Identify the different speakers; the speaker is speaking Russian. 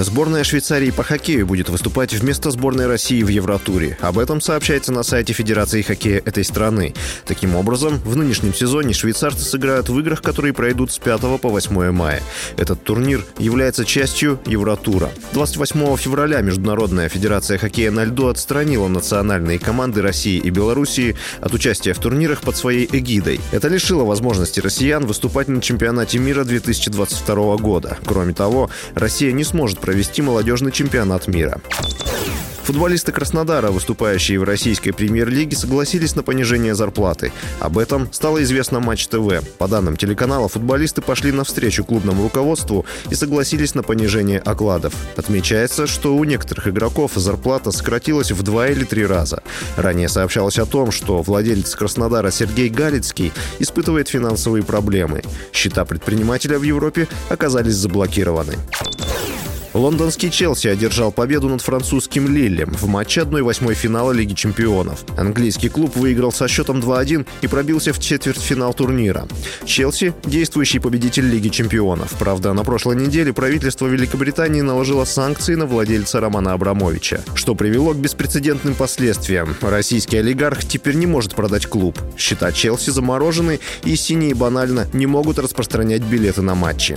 Speaker 1: Сборная Швейцарии по хоккею будет выступать вместо сборной России в Евротуре. Об этом сообщается на сайте Федерации хоккея этой страны. Таким образом, в нынешнем сезоне швейцарцы сыграют в играх, которые пройдут с 5 по 8 мая. Этот турнир является частью Евротура. 28 февраля Международная Федерация хоккея на льду отстранила национальные команды России и Белоруссии от участия в турнирах под своей эгидой. Это лишило возможности россиян выступать на чемпионате мира 2022 года. Кроме того, Россия не сможет провести молодежный чемпионат мира. Футболисты Краснодара, выступающие в российской премьер-лиге, согласились на понижение зарплаты. Об этом стало известно Матч ТВ. По данным телеканала, футболисты пошли навстречу клубному руководству и согласились на понижение окладов. Отмечается, что у некоторых игроков зарплата сократилась в два или три раза. Ранее сообщалось о том, что владелец Краснодара Сергей Галицкий испытывает финансовые проблемы. Счета предпринимателя в Европе оказались заблокированы. Лондонский Челси одержал победу над французским Лиллем в матче 1-8 финала Лиги чемпионов. Английский клуб выиграл со счетом 2-1 и пробился в четвертьфинал турнира. Челси – действующий победитель Лиги чемпионов. Правда, на прошлой неделе правительство Великобритании наложило санкции на владельца Романа Абрамовича, что привело к беспрецедентным последствиям. Российский олигарх теперь не может продать клуб. Счета Челси заморожены, и синие банально не могут распространять билеты на матчи.